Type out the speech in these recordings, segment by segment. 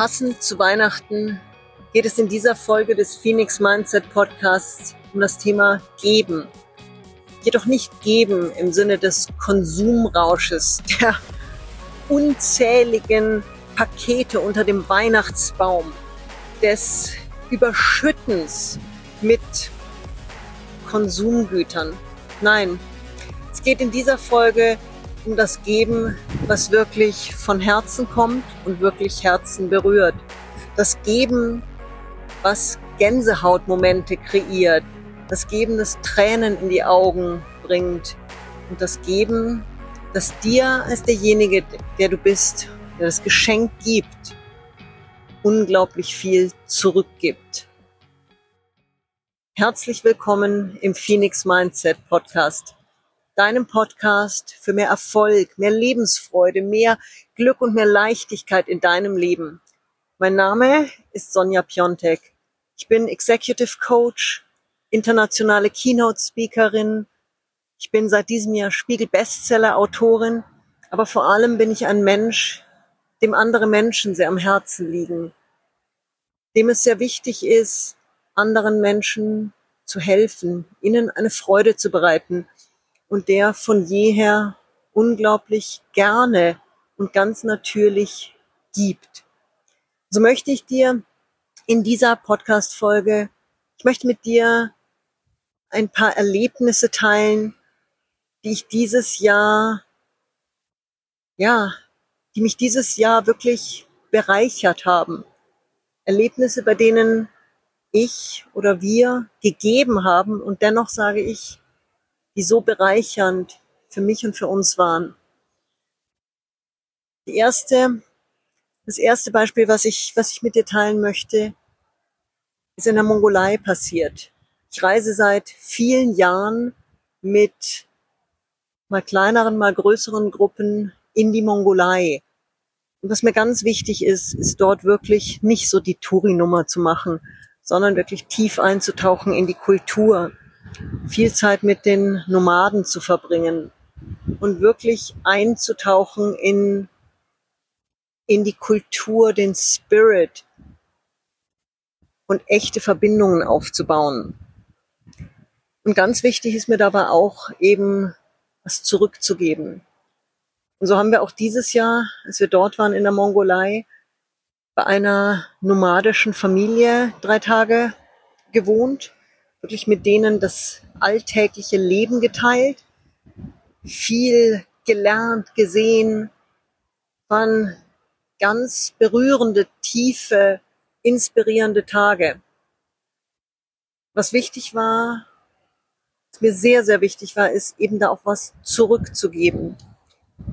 Passend zu Weihnachten geht es in dieser Folge des Phoenix Mindset Podcasts um das Thema Geben. Jedoch nicht geben im Sinne des Konsumrausches, der unzähligen Pakete unter dem Weihnachtsbaum, des Überschüttens mit Konsumgütern. Nein, es geht in dieser Folge um das Geben, was wirklich von Herzen kommt und wirklich Herzen berührt. Das Geben, was Gänsehautmomente kreiert. Das Geben, das Tränen in die Augen bringt. Und das Geben, das dir als derjenige, der du bist, der das Geschenk gibt, unglaublich viel zurückgibt. Herzlich willkommen im Phoenix Mindset Podcast deinem Podcast für mehr Erfolg, mehr Lebensfreude, mehr Glück und mehr Leichtigkeit in deinem Leben. Mein Name ist Sonja Piontek. Ich bin Executive Coach, internationale Keynote Speakerin. Ich bin seit diesem Jahr Spiegel Bestseller Autorin, aber vor allem bin ich ein Mensch, dem andere Menschen sehr am Herzen liegen, dem es sehr wichtig ist, anderen Menschen zu helfen, ihnen eine Freude zu bereiten, und der von jeher unglaublich gerne und ganz natürlich gibt. So möchte ich dir in dieser Podcast-Folge, ich möchte mit dir ein paar Erlebnisse teilen, die ich dieses Jahr, ja, die mich dieses Jahr wirklich bereichert haben. Erlebnisse, bei denen ich oder wir gegeben haben und dennoch sage ich, die so bereichernd für mich und für uns waren. Die erste, das erste Beispiel, was ich, was ich mit dir teilen möchte, ist in der Mongolei passiert. Ich reise seit vielen Jahren mit mal kleineren, mal größeren Gruppen in die Mongolei. Und was mir ganz wichtig ist, ist dort wirklich nicht so die Touri-Nummer zu machen, sondern wirklich tief einzutauchen in die Kultur, viel Zeit mit den Nomaden zu verbringen und wirklich einzutauchen in, in die Kultur, den Spirit und echte Verbindungen aufzubauen. Und ganz wichtig ist mir dabei auch eben was zurückzugeben. Und so haben wir auch dieses Jahr, als wir dort waren in der Mongolei, bei einer nomadischen Familie drei Tage gewohnt wirklich mit denen das alltägliche Leben geteilt, viel gelernt, gesehen, waren ganz berührende, tiefe, inspirierende Tage. Was wichtig war, was mir sehr, sehr wichtig war, ist eben da auch was zurückzugeben.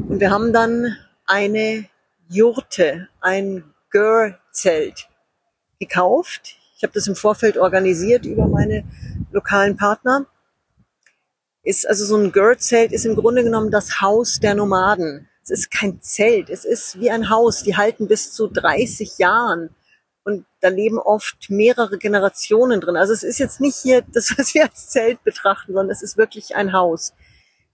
Und wir haben dann eine Jurte, ein Gör-Zelt gekauft ich habe das im Vorfeld organisiert über meine lokalen Partner. Ist also so ein Girl-Zelt ist im Grunde genommen das Haus der Nomaden. Es ist kein Zelt, es ist wie ein Haus. Die halten bis zu 30 Jahren und da leben oft mehrere Generationen drin. Also es ist jetzt nicht hier das, was wir als Zelt betrachten, sondern es ist wirklich ein Haus.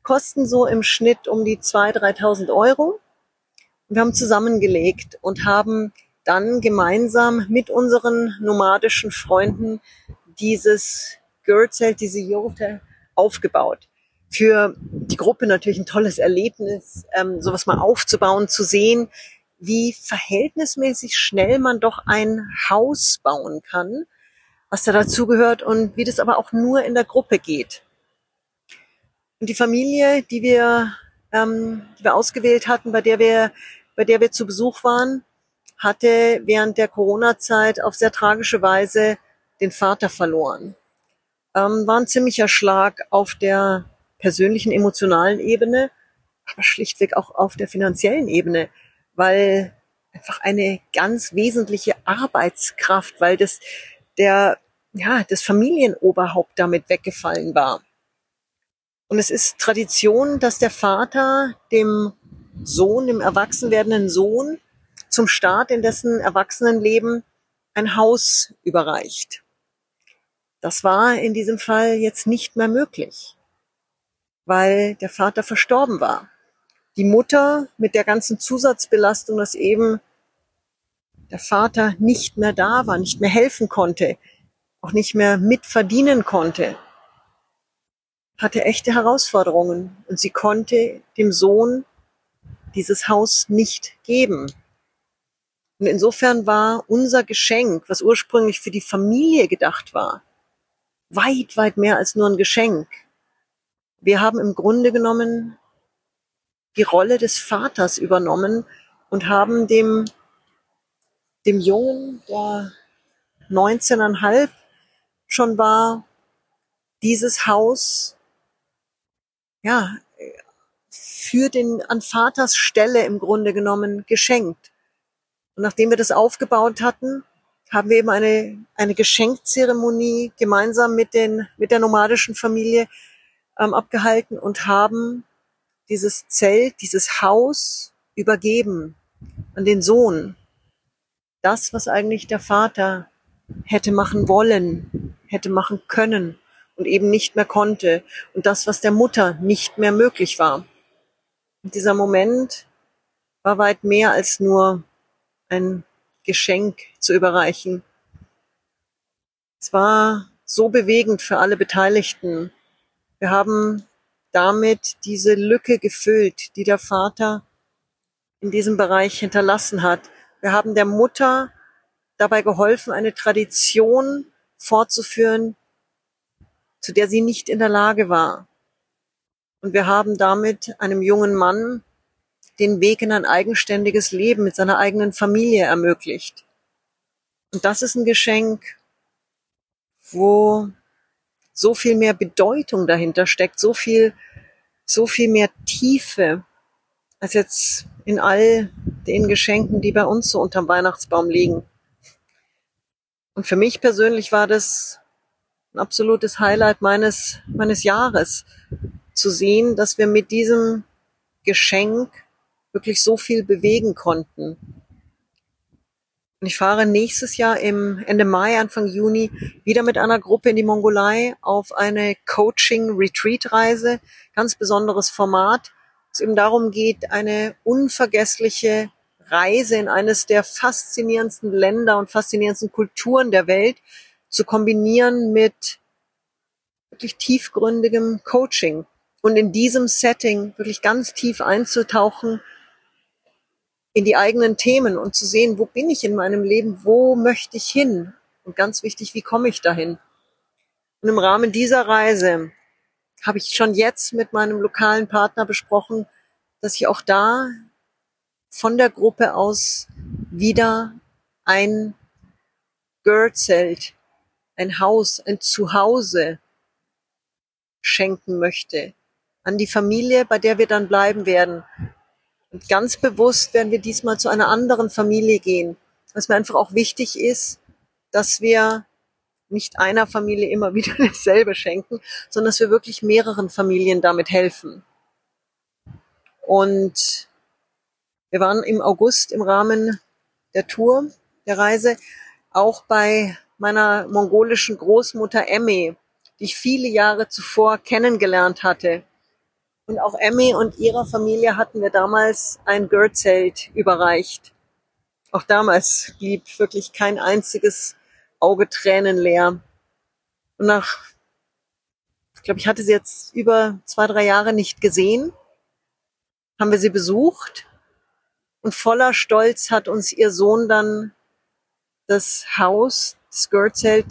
Kosten so im Schnitt um die 2.000, 3.000 Euro. Wir haben zusammengelegt und haben dann gemeinsam mit unseren nomadischen Freunden dieses Girl-Zelt, diese Jurte aufgebaut. Für die Gruppe natürlich ein tolles Erlebnis, ähm, sowas mal aufzubauen, zu sehen, wie verhältnismäßig schnell man doch ein Haus bauen kann, was da dazugehört und wie das aber auch nur in der Gruppe geht. Und die Familie, die wir, ähm, die wir ausgewählt hatten, bei der wir, bei der wir zu Besuch waren, hatte während der Corona-Zeit auf sehr tragische Weise den Vater verloren. Ähm, war ein ziemlicher Schlag auf der persönlichen, emotionalen Ebene, aber schlichtweg auch auf der finanziellen Ebene, weil einfach eine ganz wesentliche Arbeitskraft, weil das der, ja, das Familienoberhaupt damit weggefallen war. Und es ist Tradition, dass der Vater dem Sohn, dem erwachsen werdenden Sohn, zum Start in dessen Erwachsenenleben ein Haus überreicht. Das war in diesem Fall jetzt nicht mehr möglich, weil der Vater verstorben war. Die Mutter mit der ganzen Zusatzbelastung, dass eben der Vater nicht mehr da war, nicht mehr helfen konnte, auch nicht mehr mitverdienen konnte, hatte echte Herausforderungen und sie konnte dem Sohn dieses Haus nicht geben. Und insofern war unser Geschenk, was ursprünglich für die Familie gedacht war, weit, weit mehr als nur ein Geschenk. Wir haben im Grunde genommen die Rolle des Vaters übernommen und haben dem, dem Jungen, der 19,5 schon war, dieses Haus, ja, für den, an Vaters Stelle im Grunde genommen geschenkt. Und nachdem wir das aufgebaut hatten, haben wir eben eine, eine Geschenkzeremonie gemeinsam mit, den, mit der nomadischen Familie ähm, abgehalten und haben dieses Zelt, dieses Haus übergeben an den Sohn. Das, was eigentlich der Vater hätte machen wollen, hätte machen können und eben nicht mehr konnte. Und das, was der Mutter nicht mehr möglich war. Und dieser Moment war weit mehr als nur ein Geschenk zu überreichen. Es war so bewegend für alle Beteiligten. Wir haben damit diese Lücke gefüllt, die der Vater in diesem Bereich hinterlassen hat. Wir haben der Mutter dabei geholfen, eine Tradition fortzuführen, zu der sie nicht in der Lage war. Und wir haben damit einem jungen Mann den Weg in ein eigenständiges Leben mit seiner eigenen Familie ermöglicht. Und das ist ein Geschenk, wo so viel mehr Bedeutung dahinter steckt, so viel, so viel mehr Tiefe als jetzt in all den Geschenken, die bei uns so unterm Weihnachtsbaum liegen. Und für mich persönlich war das ein absolutes Highlight meines, meines Jahres, zu sehen, dass wir mit diesem Geschenk wirklich so viel bewegen konnten. Und ich fahre nächstes Jahr im Ende Mai, Anfang Juni wieder mit einer Gruppe in die Mongolei auf eine Coaching-Retreat-Reise. Ganz besonderes Format. Es eben darum geht, eine unvergessliche Reise in eines der faszinierendsten Länder und faszinierendsten Kulturen der Welt zu kombinieren mit wirklich tiefgründigem Coaching und in diesem Setting wirklich ganz tief einzutauchen in die eigenen Themen und zu sehen, wo bin ich in meinem Leben, wo möchte ich hin? Und ganz wichtig, wie komme ich dahin? Und im Rahmen dieser Reise habe ich schon jetzt mit meinem lokalen Partner besprochen, dass ich auch da von der Gruppe aus wieder ein Girl-Zelt, ein Haus, ein Zuhause schenken möchte an die Familie, bei der wir dann bleiben werden. Und ganz bewusst werden wir diesmal zu einer anderen Familie gehen. Was mir einfach auch wichtig ist, dass wir nicht einer Familie immer wieder dasselbe schenken, sondern dass wir wirklich mehreren Familien damit helfen. Und wir waren im August im Rahmen der Tour, der Reise, auch bei meiner mongolischen Großmutter Emme, die ich viele Jahre zuvor kennengelernt hatte. Und auch Emmy und ihrer Familie hatten wir damals ein Girl-Zelt überreicht. Auch damals blieb wirklich kein einziges Auge tränenleer. Und nach, ich glaube, ich hatte sie jetzt über zwei, drei Jahre nicht gesehen, haben wir sie besucht. Und voller Stolz hat uns ihr Sohn dann das Haus, das Girl-Zelt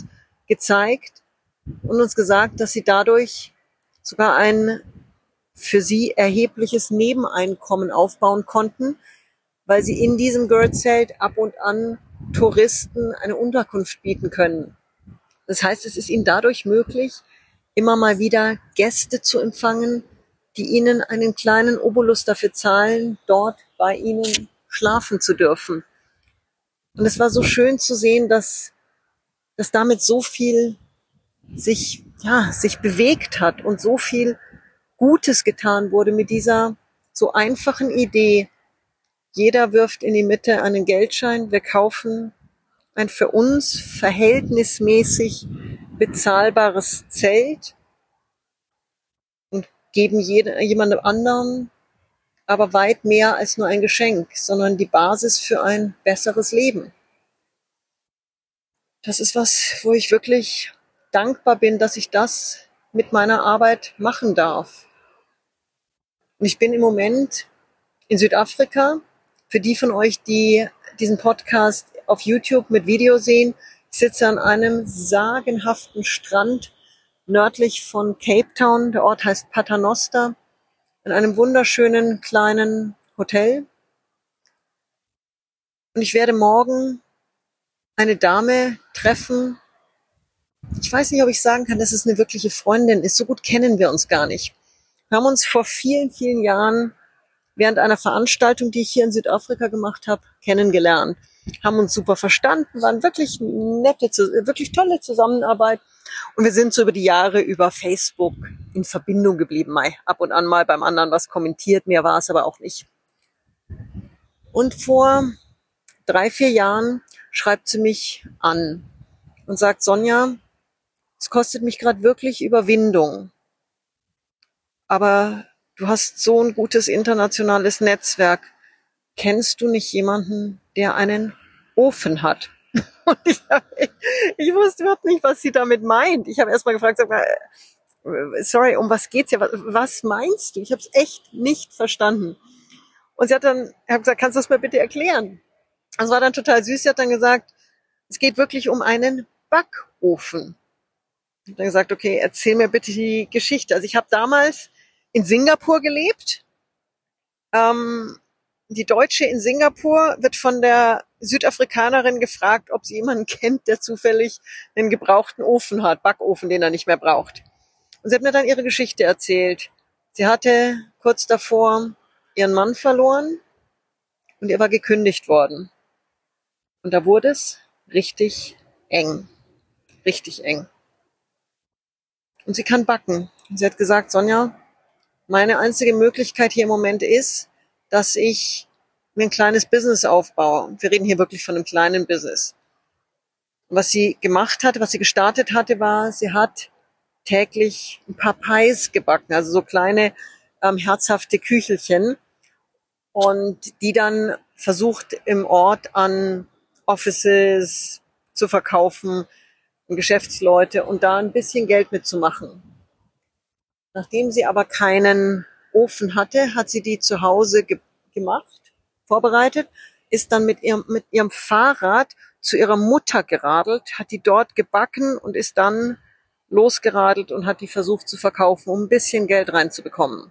gezeigt und uns gesagt, dass sie dadurch sogar ein für sie erhebliches Nebeneinkommen aufbauen konnten, weil sie in diesem Girl-Zelt ab und an Touristen eine Unterkunft bieten können. Das heißt, es ist ihnen dadurch möglich, immer mal wieder Gäste zu empfangen, die ihnen einen kleinen Obolus dafür zahlen, dort bei ihnen schlafen zu dürfen. Und es war so schön zu sehen, dass, dass damit so viel sich, ja, sich bewegt hat und so viel Gutes getan wurde mit dieser so einfachen Idee. Jeder wirft in die Mitte einen Geldschein, wir kaufen ein für uns verhältnismäßig bezahlbares Zelt und geben jemandem anderen aber weit mehr als nur ein Geschenk, sondern die Basis für ein besseres Leben. das ist was, wo ich wirklich dankbar bin, dass ich das mit meiner Arbeit machen darf. Und ich bin im Moment in Südafrika. Für die von euch, die diesen Podcast auf YouTube mit Video sehen, ich sitze an einem sagenhaften Strand nördlich von Cape Town. Der Ort heißt Paternoster. In einem wunderschönen kleinen Hotel. Und ich werde morgen eine Dame treffen. Ich weiß nicht, ob ich sagen kann, dass es eine wirkliche Freundin ist. So gut kennen wir uns gar nicht. Wir haben uns vor vielen, vielen Jahren während einer Veranstaltung, die ich hier in Südafrika gemacht habe, kennengelernt. Haben uns super verstanden, waren wirklich nette, wirklich tolle Zusammenarbeit. Und wir sind so über die Jahre über Facebook in Verbindung geblieben. Mal ab und an mal beim anderen was kommentiert, mehr war es aber auch nicht. Und vor drei, vier Jahren schreibt sie mich an und sagt, Sonja, es kostet mich gerade wirklich Überwindung. Aber du hast so ein gutes internationales Netzwerk. Kennst du nicht jemanden, der einen Ofen hat? Und ich, ich wusste überhaupt nicht, was sie damit meint. Ich habe erst mal gefragt, äh, sorry, um was geht's hier? Was meinst du? Ich habe es echt nicht verstanden. Und sie hat dann, ich gesagt, kannst du das mal bitte erklären? Das war dann total süß. Sie hat dann gesagt, es geht wirklich um einen Backofen. Ich habe dann gesagt, okay, erzähl mir bitte die Geschichte. Also ich habe damals in Singapur gelebt. Ähm, die Deutsche in Singapur wird von der Südafrikanerin gefragt, ob sie jemanden kennt, der zufällig einen gebrauchten Ofen hat, Backofen, den er nicht mehr braucht. Und sie hat mir dann ihre Geschichte erzählt. Sie hatte kurz davor ihren Mann verloren und ihr war gekündigt worden. Und da wurde es richtig eng. Richtig eng. Und sie kann backen. Sie hat gesagt, Sonja, meine einzige Möglichkeit hier im Moment ist, dass ich mir ein kleines Business aufbaue. Wir reden hier wirklich von einem kleinen Business. was sie gemacht hatte, was sie gestartet hatte, war, sie hat täglich ein paar Pies gebacken, also so kleine ähm, herzhafte Küchelchen und die dann versucht im Ort an Offices zu verkaufen, Geschäftsleute und da ein bisschen Geld mitzumachen. Nachdem sie aber keinen Ofen hatte, hat sie die zu Hause ge gemacht, vorbereitet, ist dann mit ihrem, mit ihrem Fahrrad zu ihrer Mutter geradelt, hat die dort gebacken und ist dann losgeradelt und hat die versucht zu verkaufen, um ein bisschen Geld reinzubekommen.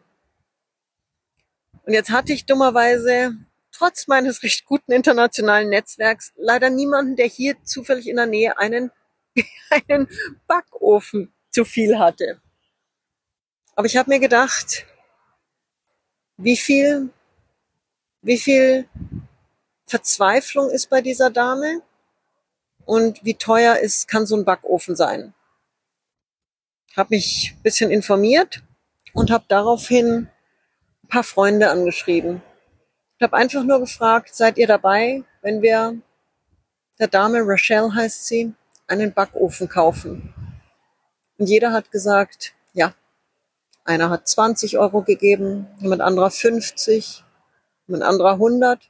Und jetzt hatte ich dummerweise trotz meines recht guten internationalen Netzwerks leider niemanden, der hier zufällig in der Nähe einen, einen Backofen zu viel hatte. Aber ich habe mir gedacht, wie viel, wie viel Verzweiflung ist bei dieser Dame und wie teuer ist, kann so ein Backofen sein. Habe mich ein bisschen informiert und habe daraufhin ein paar Freunde angeschrieben. Ich habe einfach nur gefragt, seid ihr dabei, wenn wir der Dame, Rachel heißt sie, einen Backofen kaufen? Und jeder hat gesagt, ja, einer hat 20 Euro gegeben, jemand anderer 50, jemand anderer 100.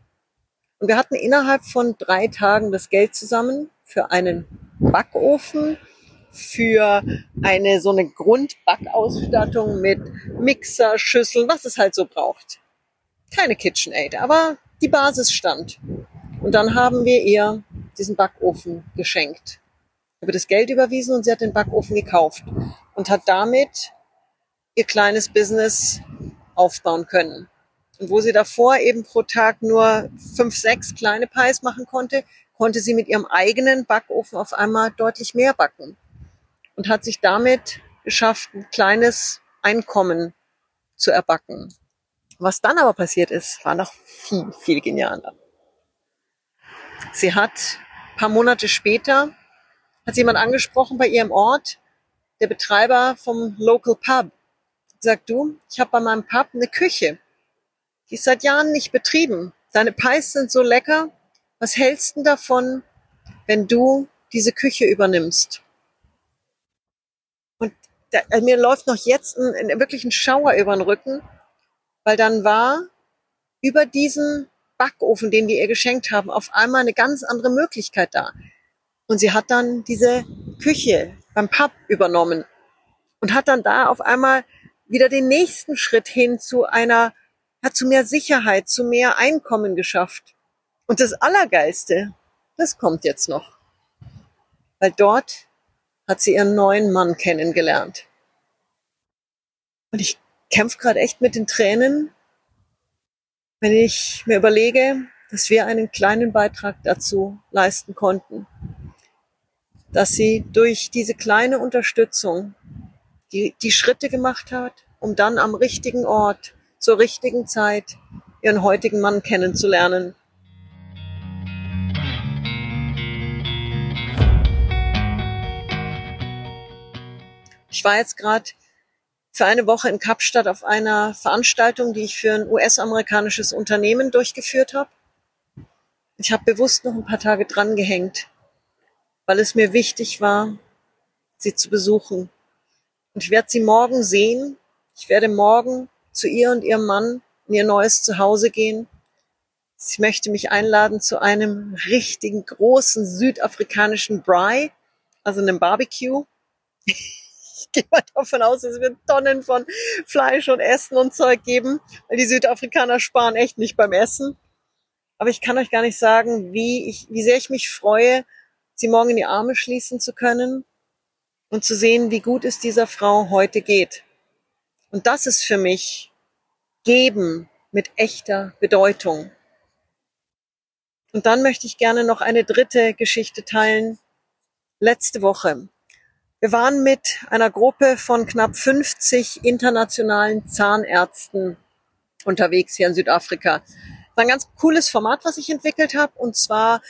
Und wir hatten innerhalb von drei Tagen das Geld zusammen für einen Backofen, für eine so eine Grundbackausstattung mit Mixer, Schüsseln, was es halt so braucht. Keine KitchenAid, aber die Basis stand. Und dann haben wir ihr diesen Backofen geschenkt. Habe das Geld überwiesen und sie hat den Backofen gekauft und hat damit ihr kleines Business aufbauen können. Und wo sie davor eben pro Tag nur fünf, sechs kleine Pies machen konnte, konnte sie mit ihrem eigenen Backofen auf einmal deutlich mehr backen und hat sich damit geschafft, ein kleines Einkommen zu erbacken. Was dann aber passiert ist, war noch viel, viel genialer. Sie hat ein paar Monate später, hat jemand angesprochen bei ihrem Ort, der Betreiber vom Local Pub, Sag du, ich habe bei meinem Pub eine Küche. Die ist seit Jahren nicht betrieben. Deine Pies sind so lecker. Was hältst du davon, wenn du diese Küche übernimmst? Und da, äh, mir läuft noch jetzt ein, ein, wirklich ein Schauer über den Rücken, weil dann war über diesen Backofen, den wir ihr geschenkt haben, auf einmal eine ganz andere Möglichkeit da. Und sie hat dann diese Küche beim Pub übernommen und hat dann da auf einmal wieder den nächsten Schritt hin zu einer, hat zu mehr Sicherheit, zu mehr Einkommen geschafft. Und das Allergeilste, das kommt jetzt noch. Weil dort hat sie ihren neuen Mann kennengelernt. Und ich kämpfe gerade echt mit den Tränen, wenn ich mir überlege, dass wir einen kleinen Beitrag dazu leisten konnten, dass sie durch diese kleine Unterstützung die, die Schritte gemacht hat, um dann am richtigen Ort, zur richtigen Zeit ihren heutigen Mann kennenzulernen. Ich war jetzt gerade für eine Woche in Kapstadt auf einer Veranstaltung, die ich für ein US-amerikanisches Unternehmen durchgeführt habe. Ich habe bewusst noch ein paar Tage dran gehängt, weil es mir wichtig war, sie zu besuchen. Und ich werde sie morgen sehen. Ich werde morgen zu ihr und ihrem Mann in ihr neues Zuhause gehen. Sie möchte mich einladen zu einem richtigen großen südafrikanischen Braai, also einem Barbecue. Ich gehe mal davon aus, es wird Tonnen von Fleisch und Essen und Zeug geben, weil die Südafrikaner sparen echt nicht beim Essen. Aber ich kann euch gar nicht sagen, wie ich, wie sehr ich mich freue, sie morgen in die Arme schließen zu können und zu sehen, wie gut es dieser Frau heute geht. Und das ist für mich Geben mit echter Bedeutung. Und dann möchte ich gerne noch eine dritte Geschichte teilen. Letzte Woche. Wir waren mit einer Gruppe von knapp 50 internationalen Zahnärzten unterwegs hier in Südafrika. Das war ein ganz cooles Format, was ich entwickelt habe. Und zwar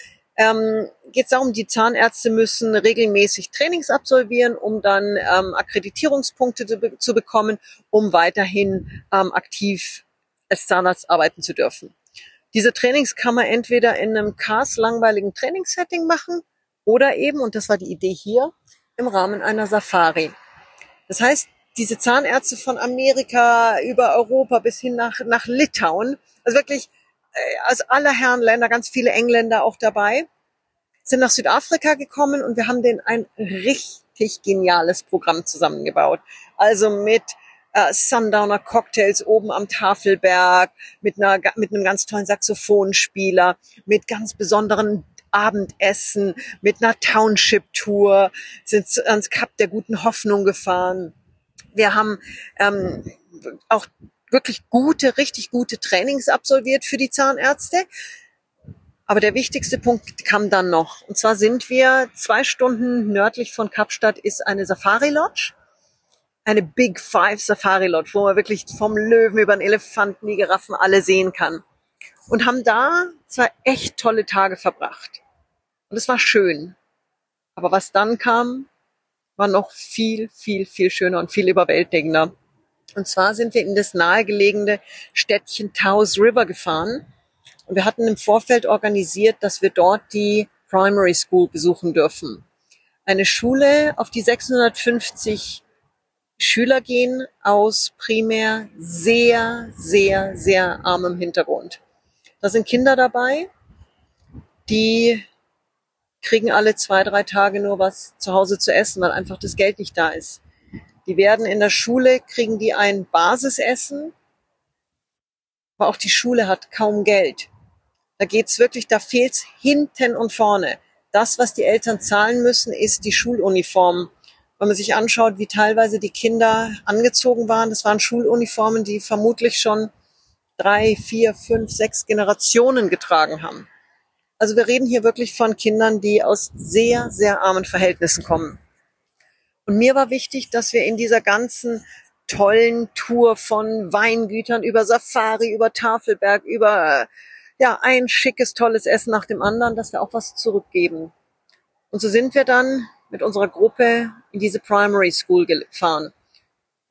ähm, geht es darum, die Zahnärzte müssen regelmäßig Trainings absolvieren, um dann ähm, Akkreditierungspunkte zu, zu, bekommen, um weiterhin ähm, aktiv als Zahnarzt arbeiten zu dürfen. Diese Trainings kann man entweder in einem Cars langweiligen Trainingssetting machen oder eben, und das war die Idee hier, im Rahmen einer Safari. Das heißt, diese Zahnärzte von Amerika über Europa bis hin nach, nach Litauen, also wirklich aus aller Herren Länder, ganz viele Engländer auch dabei, sind nach Südafrika gekommen und wir haben denen ein richtig geniales Programm zusammengebaut. Also mit äh, Sundowner Cocktails oben am Tafelberg, mit einer mit einem ganz tollen Saxophonspieler, mit ganz besonderen Abendessen, mit einer Township-Tour, sind ans Kap der guten Hoffnung gefahren. Wir haben ähm, auch wirklich gute, richtig gute Trainings absolviert für die Zahnärzte. Aber der wichtigste Punkt kam dann noch. Und zwar sind wir zwei Stunden nördlich von Kapstadt ist eine Safari Lodge. Eine Big Five Safari Lodge, wo man wirklich vom Löwen über den Elefanten, die Giraffen alle sehen kann. Und haben da zwei echt tolle Tage verbracht. Und es war schön. Aber was dann kam, war noch viel, viel, viel schöner und viel überwältigender. Und zwar sind wir in das nahegelegene Städtchen Taos River gefahren. Und wir hatten im Vorfeld organisiert, dass wir dort die Primary School besuchen dürfen. Eine Schule, auf die 650 Schüler gehen aus primär sehr, sehr, sehr armem Hintergrund. Da sind Kinder dabei, die kriegen alle zwei, drei Tage nur was zu Hause zu essen, weil einfach das Geld nicht da ist. Die werden in der Schule, kriegen die ein Basisessen, aber auch die Schule hat kaum Geld. Da geht's wirklich, da fehlt's hinten und vorne. Das, was die Eltern zahlen müssen, ist die Schuluniform. Wenn man sich anschaut, wie teilweise die Kinder angezogen waren, das waren Schuluniformen, die vermutlich schon drei, vier, fünf, sechs Generationen getragen haben. Also wir reden hier wirklich von Kindern, die aus sehr, sehr armen Verhältnissen kommen. Und mir war wichtig, dass wir in dieser ganzen tollen Tour von Weingütern über Safari, über Tafelberg, über ja, ein schickes, tolles Essen nach dem anderen, dass wir auch was zurückgeben. Und so sind wir dann mit unserer Gruppe in diese Primary School gefahren.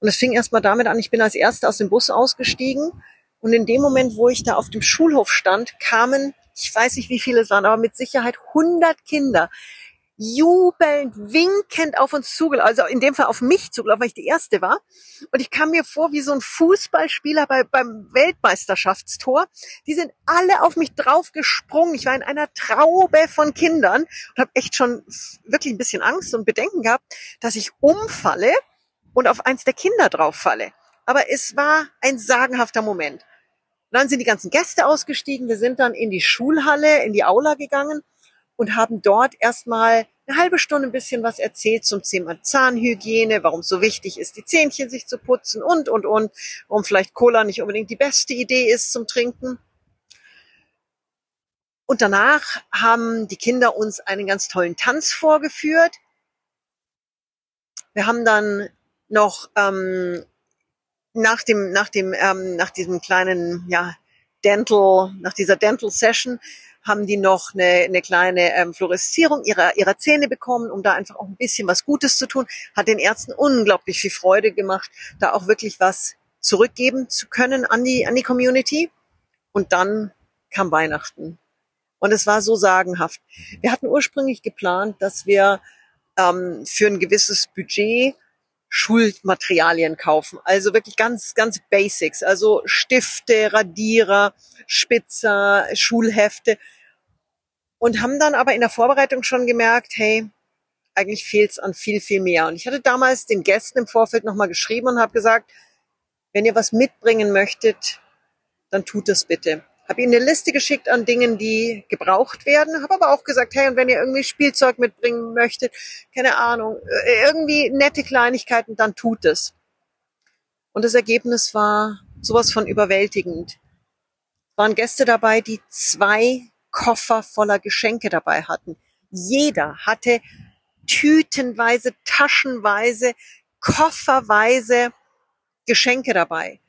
Und es fing erstmal damit an, ich bin als Erste aus dem Bus ausgestiegen. Und in dem Moment, wo ich da auf dem Schulhof stand, kamen, ich weiß nicht, wie viele es waren, aber mit Sicherheit 100 Kinder jubelnd, winkend auf uns zugelaufen, also in dem Fall auf mich zugelaufen, weil ich die Erste war. Und ich kam mir vor wie so ein Fußballspieler bei, beim Weltmeisterschaftstor. Die sind alle auf mich draufgesprungen. Ich war in einer Traube von Kindern und habe echt schon wirklich ein bisschen Angst und Bedenken gehabt, dass ich umfalle und auf eins der Kinder drauf falle. Aber es war ein sagenhafter Moment. Dann sind die ganzen Gäste ausgestiegen. Wir sind dann in die Schulhalle, in die Aula gegangen und haben dort erstmal eine halbe Stunde ein bisschen was erzählt zum Thema Zahnhygiene, warum es so wichtig ist, die Zähnchen sich zu putzen und, und, und, warum vielleicht Cola nicht unbedingt die beste Idee ist zum Trinken. Und danach haben die Kinder uns einen ganz tollen Tanz vorgeführt. Wir haben dann noch ähm, nach dem, nach dem, ähm, nach diesem kleinen, ja, Dental, nach dieser Dental Session haben die noch eine, eine kleine ähm, Fluoreszierung ihrer, ihrer Zähne bekommen, um da einfach auch ein bisschen was Gutes zu tun. Hat den Ärzten unglaublich viel Freude gemacht, da auch wirklich was zurückgeben zu können an die, an die Community. Und dann kam Weihnachten. Und es war so sagenhaft. Wir hatten ursprünglich geplant, dass wir ähm, für ein gewisses Budget Schulmaterialien kaufen. Also wirklich ganz, ganz Basics. Also Stifte, Radierer, Spitzer, Schulhefte. Und haben dann aber in der Vorbereitung schon gemerkt, hey, eigentlich fehlt es an viel, viel mehr. Und ich hatte damals den Gästen im Vorfeld nochmal geschrieben und habe gesagt, wenn ihr was mitbringen möchtet, dann tut es bitte habe ihnen eine Liste geschickt an Dingen, die gebraucht werden, habe aber auch gesagt, hey, und wenn ihr irgendwie Spielzeug mitbringen möchtet, keine Ahnung, äh, irgendwie nette Kleinigkeiten, dann tut es. Und das Ergebnis war sowas von überwältigend. Es waren Gäste dabei, die zwei Koffer voller Geschenke dabei hatten. Jeder hatte tütenweise, taschenweise, kofferweise Geschenke dabei.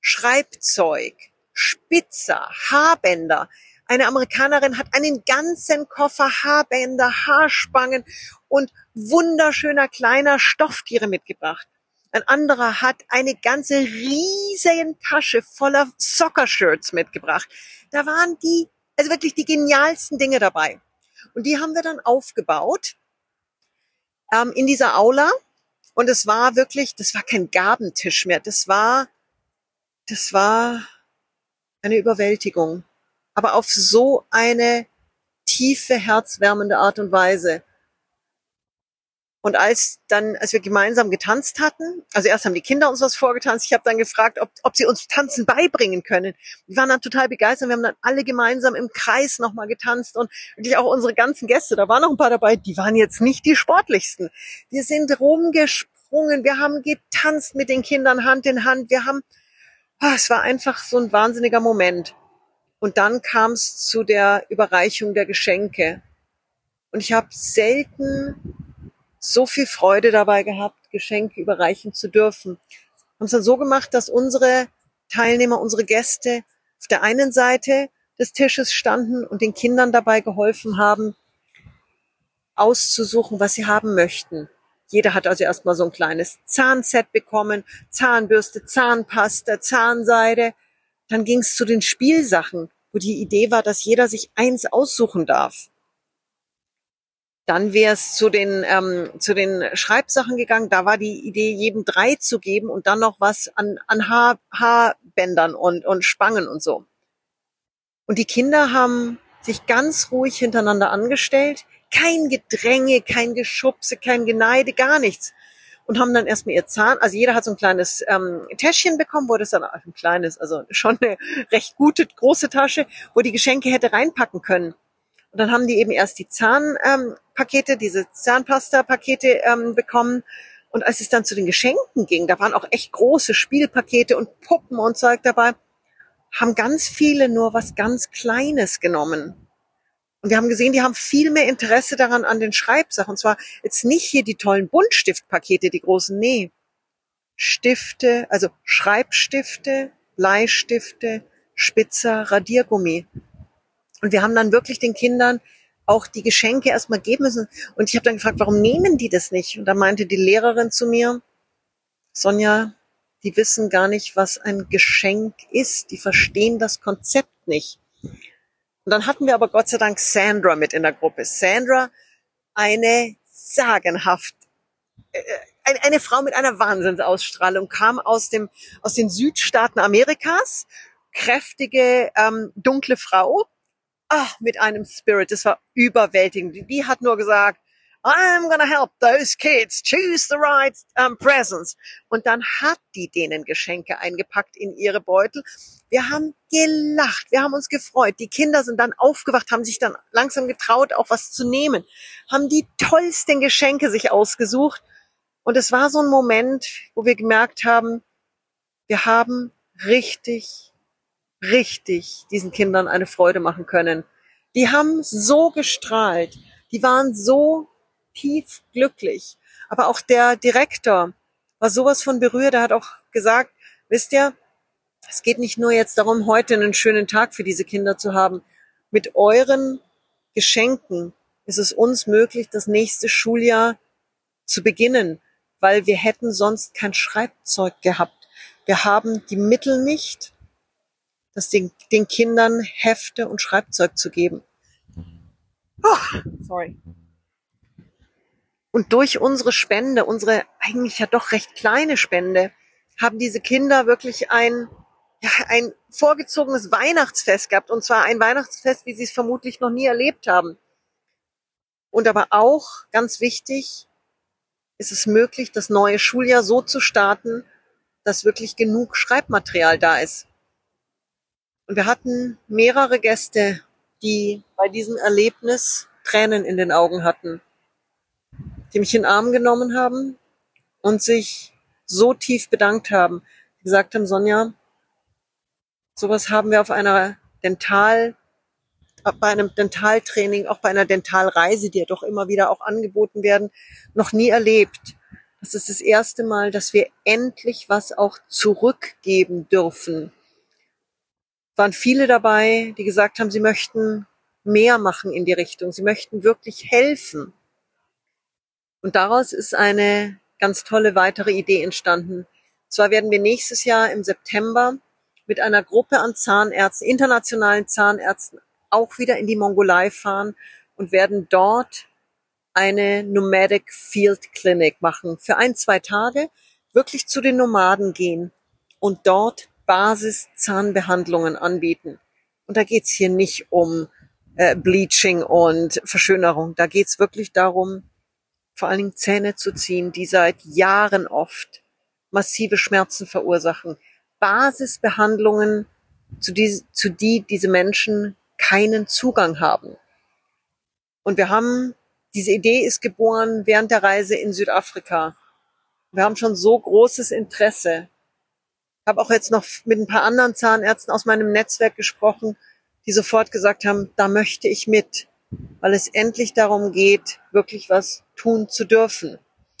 Schreibzeug, Spitzer, Haarbänder. Eine Amerikanerin hat einen ganzen Koffer Haarbänder, Haarspangen und wunderschöner kleiner Stofftiere mitgebracht. Ein anderer hat eine ganze riesige Tasche voller Soccer-Shirts mitgebracht. Da waren die, also wirklich die genialsten Dinge dabei. Und die haben wir dann aufgebaut ähm, in dieser Aula. Und es war wirklich, das war kein Gabentisch mehr. Das war, das war eine Überwältigung, aber auf so eine tiefe, herzwärmende Art und Weise. Und als dann, als wir gemeinsam getanzt hatten, also erst haben die Kinder uns was vorgetanzt, ich habe dann gefragt, ob, ob sie uns Tanzen beibringen können. Die waren dann total begeistert. Wir haben dann alle gemeinsam im Kreis nochmal getanzt und wirklich auch unsere ganzen Gäste, da waren noch ein paar dabei, die waren jetzt nicht die sportlichsten. Wir sind rumgesprungen, wir haben getanzt mit den Kindern Hand in Hand, wir haben es war einfach so ein wahnsinniger Moment. Und dann kam es zu der Überreichung der Geschenke. Und ich habe selten so viel Freude dabei gehabt, Geschenke überreichen zu dürfen. Haben es dann so gemacht, dass unsere Teilnehmer, unsere Gäste auf der einen Seite des Tisches standen und den Kindern dabei geholfen haben, auszusuchen, was sie haben möchten. Jeder hat also erstmal so ein kleines Zahnset bekommen, Zahnbürste, Zahnpasta, Zahnseide. Dann ging es zu den Spielsachen, wo die Idee war, dass jeder sich eins aussuchen darf. Dann wäre es zu den ähm, zu den Schreibsachen gegangen. Da war die Idee, jedem drei zu geben und dann noch was an an Haar, Haarbändern und und Spangen und so. Und die Kinder haben sich ganz ruhig hintereinander angestellt, kein Gedränge, kein Geschubse, kein Geneide, gar nichts. Und haben dann erstmal ihr Zahn, also jeder hat so ein kleines ähm, Täschchen bekommen, wo das dann ein kleines, also schon eine recht gute große Tasche, wo die Geschenke hätte reinpacken können. Und dann haben die eben erst die Zahnpakete, ähm, diese Zahnpasta-Pakete ähm, bekommen. Und als es dann zu den Geschenken ging, da waren auch echt große Spielpakete und Puppen und Zeug dabei, haben ganz viele nur was ganz Kleines genommen. Und wir haben gesehen, die haben viel mehr Interesse daran an den Schreibsachen. Und zwar jetzt nicht hier die tollen Buntstiftpakete, die großen, nee. Stifte, also Schreibstifte, Bleistifte, Spitzer, Radiergummi. Und wir haben dann wirklich den Kindern auch die Geschenke erstmal geben müssen. Und ich habe dann gefragt, warum nehmen die das nicht? Und da meinte die Lehrerin zu mir, Sonja, die wissen gar nicht, was ein Geschenk ist. Die verstehen das Konzept nicht. Und dann hatten wir aber Gott sei Dank Sandra mit in der Gruppe. Sandra eine sagenhaft, äh, eine Frau mit einer Wahnsinnsausstrahlung kam aus dem aus den Südstaaten Amerikas, kräftige ähm, dunkle Frau, ah, mit einem Spirit. Das war überwältigend. Die hat nur gesagt, I'm gonna help those kids choose the right um, presents. Und dann hat die denen Geschenke eingepackt in ihre Beutel. Wir haben gelacht, wir haben uns gefreut. Die Kinder sind dann aufgewacht, haben sich dann langsam getraut, auch was zu nehmen, haben die tollsten Geschenke sich ausgesucht. Und es war so ein Moment, wo wir gemerkt haben, wir haben richtig, richtig diesen Kindern eine Freude machen können. Die haben so gestrahlt, die waren so tief glücklich. Aber auch der Direktor war sowas von berührt. Er hat auch gesagt, wisst ihr, es geht nicht nur jetzt darum, heute einen schönen Tag für diese Kinder zu haben. Mit euren Geschenken ist es uns möglich, das nächste Schuljahr zu beginnen, weil wir hätten sonst kein Schreibzeug gehabt. Wir haben die Mittel nicht, das den, den Kindern Hefte und Schreibzeug zu geben. Oh, sorry. Und durch unsere Spende, unsere eigentlich ja doch recht kleine Spende, haben diese Kinder wirklich ein, ja, ein vorgezogenes Weihnachtsfest gehabt. Und zwar ein Weihnachtsfest, wie sie es vermutlich noch nie erlebt haben. Und aber auch, ganz wichtig, ist es möglich, das neue Schuljahr so zu starten, dass wirklich genug Schreibmaterial da ist. Und wir hatten mehrere Gäste, die bei diesem Erlebnis Tränen in den Augen hatten die mich in den Arm genommen haben und sich so tief bedankt haben. Die gesagt haben, Sonja, sowas haben wir auf einer Dental, bei einem Dentaltraining, auch bei einer Dentalreise, die ja doch immer wieder auch angeboten werden, noch nie erlebt. Das ist das erste Mal, dass wir endlich was auch zurückgeben dürfen. Waren viele dabei, die gesagt haben, sie möchten mehr machen in die Richtung. Sie möchten wirklich helfen. Und daraus ist eine ganz tolle weitere Idee entstanden. Zwar werden wir nächstes Jahr im September mit einer Gruppe an Zahnärzten, internationalen Zahnärzten, auch wieder in die Mongolei fahren und werden dort eine Nomadic Field Clinic machen. Für ein, zwei Tage wirklich zu den Nomaden gehen und dort Basis-Zahnbehandlungen anbieten. Und da geht's hier nicht um äh, Bleaching und Verschönerung. Da geht's wirklich darum, vor allen Dingen Zähne zu ziehen, die seit Jahren oft massive Schmerzen verursachen. Basisbehandlungen, zu die, zu die diese Menschen keinen Zugang haben. Und wir haben, diese Idee ist geboren während der Reise in Südafrika. Wir haben schon so großes Interesse. Ich habe auch jetzt noch mit ein paar anderen Zahnärzten aus meinem Netzwerk gesprochen, die sofort gesagt haben, da möchte ich mit weil es endlich darum geht, wirklich was tun zu dürfen.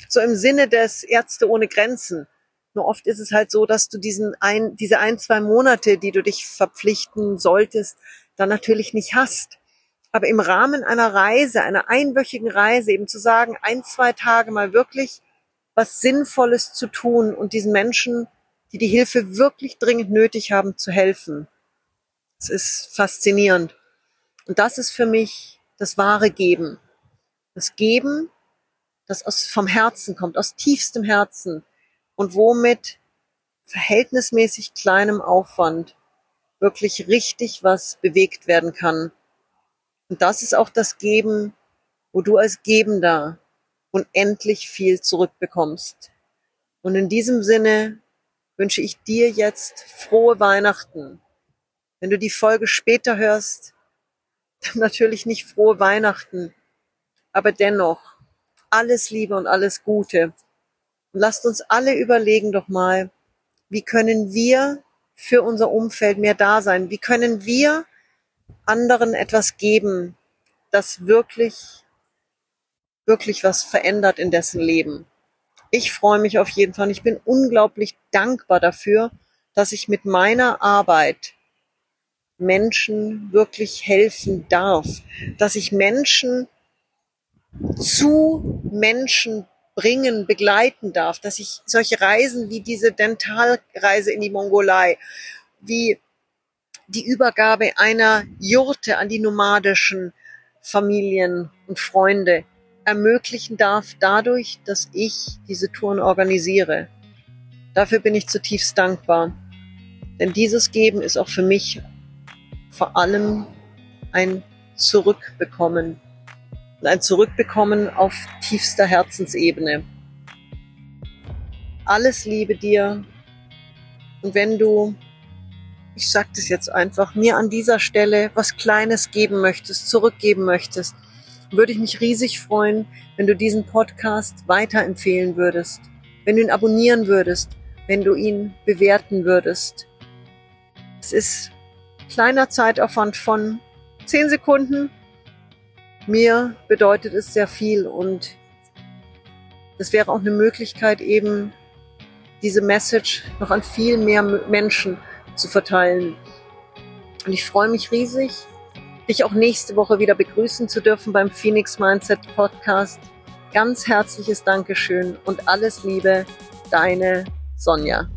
So im Sinne des Ärzte ohne Grenzen. Nur oft ist es halt so, dass du diesen ein, diese ein, zwei Monate, die du dich verpflichten solltest, dann natürlich nicht hast. Aber im Rahmen einer Reise, einer einwöchigen Reise, eben zu sagen, ein, zwei Tage mal wirklich was Sinnvolles zu tun und diesen Menschen, die die Hilfe wirklich dringend nötig haben, zu helfen. Es ist faszinierend. Und das ist für mich das wahre Geben. Das Geben, das aus, vom Herzen kommt, aus tiefstem Herzen und womit verhältnismäßig kleinem Aufwand wirklich richtig was bewegt werden kann. Und das ist auch das Geben, wo du als Gebender unendlich viel zurückbekommst. Und in diesem Sinne wünsche ich dir jetzt frohe Weihnachten. Wenn du die Folge später hörst, natürlich nicht frohe Weihnachten, aber dennoch alles Liebe und alles Gute. Und lasst uns alle überlegen doch mal, wie können wir für unser Umfeld mehr da sein? Wie können wir anderen etwas geben, das wirklich, wirklich was verändert in dessen Leben? Ich freue mich auf jeden Fall. Ich bin unglaublich dankbar dafür, dass ich mit meiner Arbeit Menschen wirklich helfen darf, dass ich Menschen zu Menschen bringen, begleiten darf, dass ich solche Reisen wie diese Dentalreise in die Mongolei, wie die Übergabe einer Jurte an die nomadischen Familien und Freunde, ermöglichen darf dadurch, dass ich diese Touren organisiere. Dafür bin ich zutiefst dankbar. Denn dieses Geben ist auch für mich vor allem ein Zurückbekommen. Und ein Zurückbekommen auf tiefster Herzensebene. Alles Liebe dir. Und wenn du, ich sag das jetzt einfach, mir an dieser Stelle was Kleines geben möchtest, zurückgeben möchtest, würde ich mich riesig freuen, wenn du diesen Podcast weiterempfehlen würdest, wenn du ihn abonnieren würdest, wenn du ihn bewerten würdest. Es ist kleiner Zeitaufwand von zehn Sekunden. Mir bedeutet es sehr viel und es wäre auch eine Möglichkeit, eben diese Message noch an viel mehr Menschen zu verteilen. Und ich freue mich riesig, dich auch nächste Woche wieder begrüßen zu dürfen beim Phoenix Mindset Podcast. Ganz herzliches Dankeschön und alles Liebe, deine Sonja.